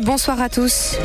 bonsoir à tous.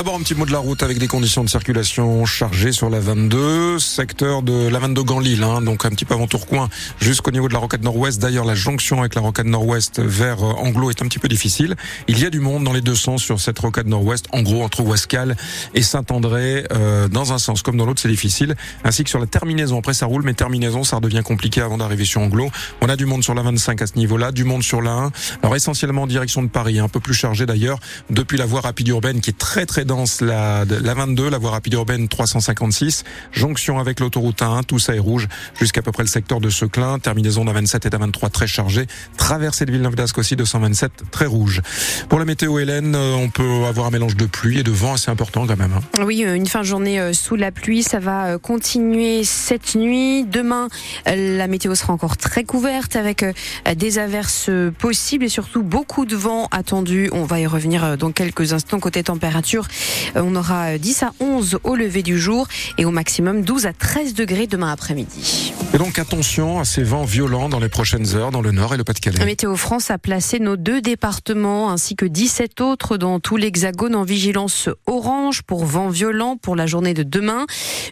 D'abord un petit mot de la route avec des conditions de circulation chargées sur la 22, secteur de la 22 Ganlil, hein, donc un petit peu avant Tourcoing jusqu'au niveau de la rocade nord-ouest. D'ailleurs, la jonction avec la rocade nord-ouest vers euh, Anglo est un petit peu difficile. Il y a du monde dans les deux sens sur cette rocade nord-ouest, en gros entre Ouascal et Saint-André. Euh, dans un sens comme dans l'autre, c'est difficile. Ainsi que sur la terminaison. Après, ça roule, mais terminaison, ça redevient compliqué avant d'arriver sur Anglo. On a du monde sur la 25 à ce niveau-là, du monde sur la 1. Alors essentiellement en direction de Paris, un peu plus chargé d'ailleurs depuis la voie rapide urbaine qui est très très la, la 22, la voie rapide urbaine 356, jonction avec l'autoroute 1, tout ça est rouge jusqu'à peu près le secteur de Seclin, terminaison d'un 27 et d'un 23 très chargé, traversée de Villeneuve d'Ascq aussi 227 très rouge. Pour la météo Hélène, euh, on peut avoir un mélange de pluie et de vent assez important quand même. Hein. Oui, euh, une fin de journée euh, sous la pluie, ça va continuer cette nuit. Demain, la météo sera encore très couverte avec des averses possibles et surtout beaucoup de vent attendu. On va y revenir dans quelques instants côté température. Euh, on aura 10 à 11 au lever du jour et au maximum 12 à 13 degrés demain après-midi. Et donc attention à ces vents violents dans les prochaines heures dans le nord et le Pas-de-Calais. Météo France a placé nos deux départements ainsi que 17 autres dans tout l'hexagone en vigilance orange pour vents violents pour la journée de demain.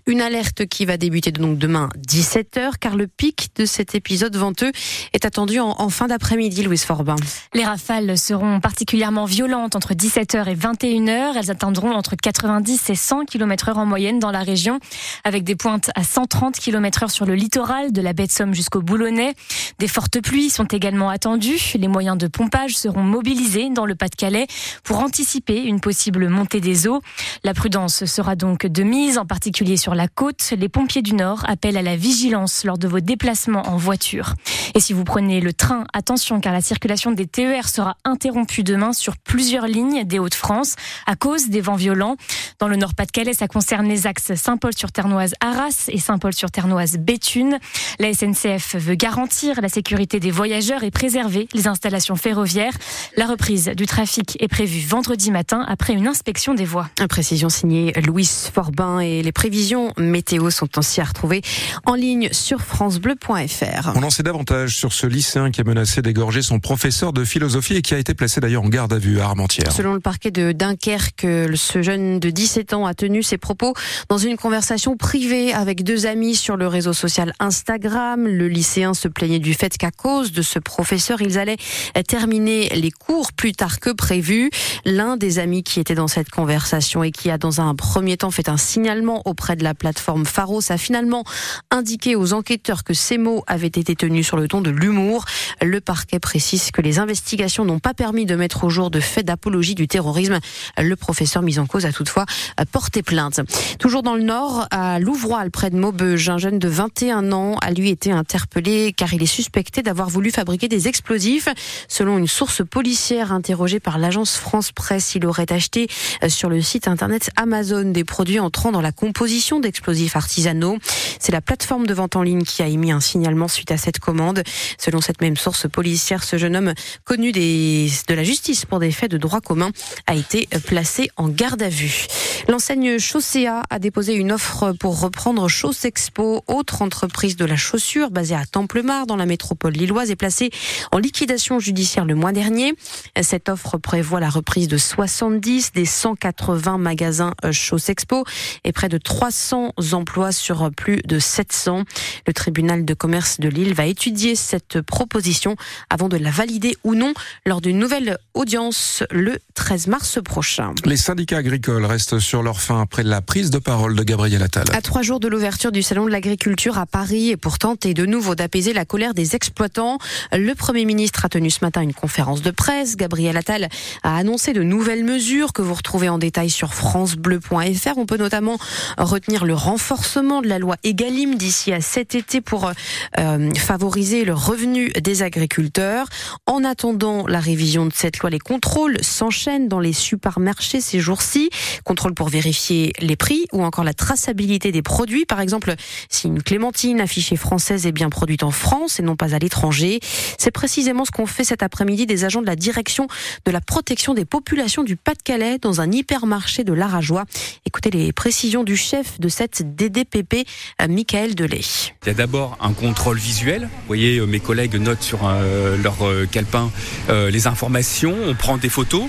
Une alerte qui va débuter donc demain 17h car le pic de cet épisode venteux est attendu en, fin d'après-midi, Louise Forbin. Les rafales seront particulièrement violentes entre 17h et 21h. Elles entre 90 et 100 km heure en moyenne dans la région, avec des pointes à 130 km heure sur le littoral, de la baie de Somme jusqu'au Boulonnais. Des fortes pluies sont également attendues. Les moyens de pompage seront mobilisés dans le Pas-de-Calais pour anticiper une possible montée des eaux. La prudence sera donc de mise, en particulier sur la côte. Les pompiers du Nord appellent à la vigilance lors de vos déplacements en voiture. Et si vous prenez le train, attention car la circulation des TER sera interrompue demain sur plusieurs lignes des Hauts-de-France à cause des vents violents. Dans le Nord-Pas-de-Calais, ça concerne les axes Saint-Paul-sur-Ternoise-Arras et Saint-Paul-sur-Ternoise-Béthune. La SNCF veut garantir la sécurité des voyageurs et préserver les installations ferroviaires. La reprise du trafic est prévue vendredi matin après une inspection des voies. Précision signée Louis Forbin et les prévisions météo sont aussi à retrouver en ligne sur francebleu.fr. On en sait davantage sur ce lycéen qui a menacé d'égorger son professeur de philosophie et qui a été placé d'ailleurs en garde à vue à Armentières. Selon le parquet de Dunkerque, ce jeune de 17 ans a tenu ses propos dans une conversation privée avec deux amis sur le réseau social Instagram. Le lycéen se plaignait du fait qu'à cause de ce professeur, ils allaient terminer les cours plus tard que prévu. L'un des amis qui était dans cette conversation et qui a dans un premier temps fait un signalement auprès de la plateforme Pharos a finalement indiqué aux enquêteurs que ces mots avaient été tenus sur le ton de l'humour. Le parquet précise que les investigations n'ont pas permis de mettre au jour de faits d'apologie du terrorisme. Le professeur mis en cause a toutefois porté plainte. Toujours dans le Nord, à Louvroil, près de Maubeuge, un jeune de 21 ans a lui été interpellé car il est suspecté d'avoir voulu fabriquer des explosifs. Selon une source policière interrogée par l'agence France Presse, il aurait acheté sur le site internet Amazon des produits entrant dans la composition d'explosifs artisanaux. C'est la plateforme de vente en ligne qui a émis un signalement suite à cette commande. Selon cette même source policière, ce jeune homme connu de la justice pour des faits de droit commun a été placé en garde à vue. L'enseigne Chaussea a déposé une offre pour reprendre Chausse Expo, autre entreprise de la chaussure basée à Templemar dans la métropole lilloise, est placée en liquidation judiciaire le mois dernier. Cette offre prévoit la reprise de 70 des 180 magasins Chausse Expo et près de 300 emplois sur plus de 700. Le tribunal de commerce de Lille va étudier cette proposition avant de la valider ou non lors d'une nouvelle audience le 13 mars prochain. Les syndicats agricoles restent sur leur fin après la prise de parole de Gabriel Attal. À trois jours de l'ouverture du salon de l'agriculture à Paris et pour tenter de nouveau d'apaiser la colère des exploitants, le Premier ministre a tenu ce matin une conférence de presse. Gabriel Attal a annoncé de nouvelles mesures que vous retrouvez en détail sur francebleu.fr. On peut notamment retenir le renforcement de la loi Egalim d'ici à cet été pour euh, favoriser le revenu des agriculteurs. En attendant la révision de cette loi, les contrôles s'enchaînent dans les supermarchés ces jours jours-ci. Contrôle pour vérifier les prix ou encore la traçabilité des produits. Par exemple, si une clémentine affichée française est bien produite en France et non pas à l'étranger. C'est précisément ce qu'ont fait cet après-midi des agents de la direction de la protection des populations du Pas-de-Calais dans un hypermarché de Larajoie. Écoutez les précisions du chef de cette DDPP, euh, Michael Delay. Il y a d'abord un contrôle visuel. Vous voyez, euh, mes collègues notent sur euh, leur calepin les informations, on prend des photos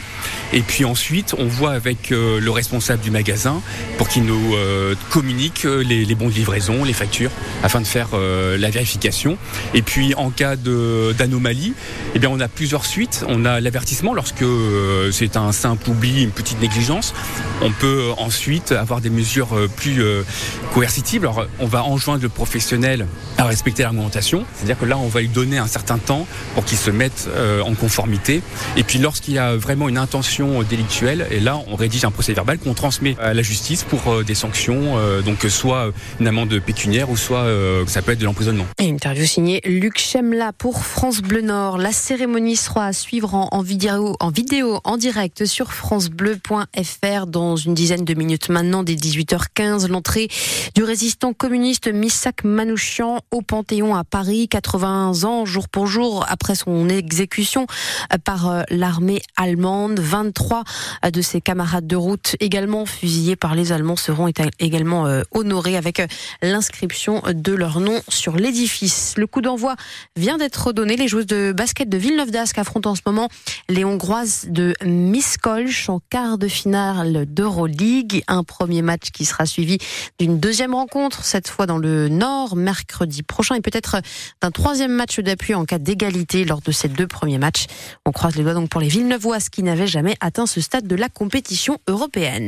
et puis ensuite on voit avec le responsable du magasin pour qu'il nous communique les, les, bons de livraison, les factures, afin de faire la vérification. Et puis en cas d'anomalie, eh bien on a plusieurs suites. On a l'avertissement lorsque c'est un simple oubli, une petite négligence. On peut ensuite avoir des mesures plus coercitives. On va enjoindre le professionnel à respecter l'argumentation. C'est-à-dire que là, on va lui donner un certain temps pour qu'il se mette euh, en conformité. Et puis lorsqu'il y a vraiment une intention délictuelle, et là, on rédige un procès verbal qu'on transmet à la justice pour euh, des sanctions, euh, donc soit une amende pécuniaire ou soit ça peut être de l'emprisonnement. Interview signée Luc Chemla pour France Bleu Nord. La cérémonie sera à suivre en, vidéo, en vidéo, en direct sur francebleu.fr dans une dizaine de minutes maintenant, dès 18h15. L'entrée du résistant communiste Missak Manouchian au Panthéon à Paris, 80 ans jour pour jour après son exécution par euh, l'armée allemande. 23 de ses camarades de route, également fusillés par les Allemands, seront également euh, honorés avec euh, l'inscription de leur nom sur l'édifice. Le coup d'envoi vient d'être donné. Les joueuses de basket de Villeneuve d'Ascq affrontent en ce moment les Hongroises de Miskolc en quart de finale d'Euroleague. Un premier match qui sera suivi d'une deuxième rencontre, cette fois dans le Nord, mercredi prochain, et peut-être d'un troisième match d'appui en cas d'égalité lors de ces deux premiers matchs. On croise les doigts donc pour les Villeneuvoises qui n'avaient jamais atteint ce stade de la compétition européenne.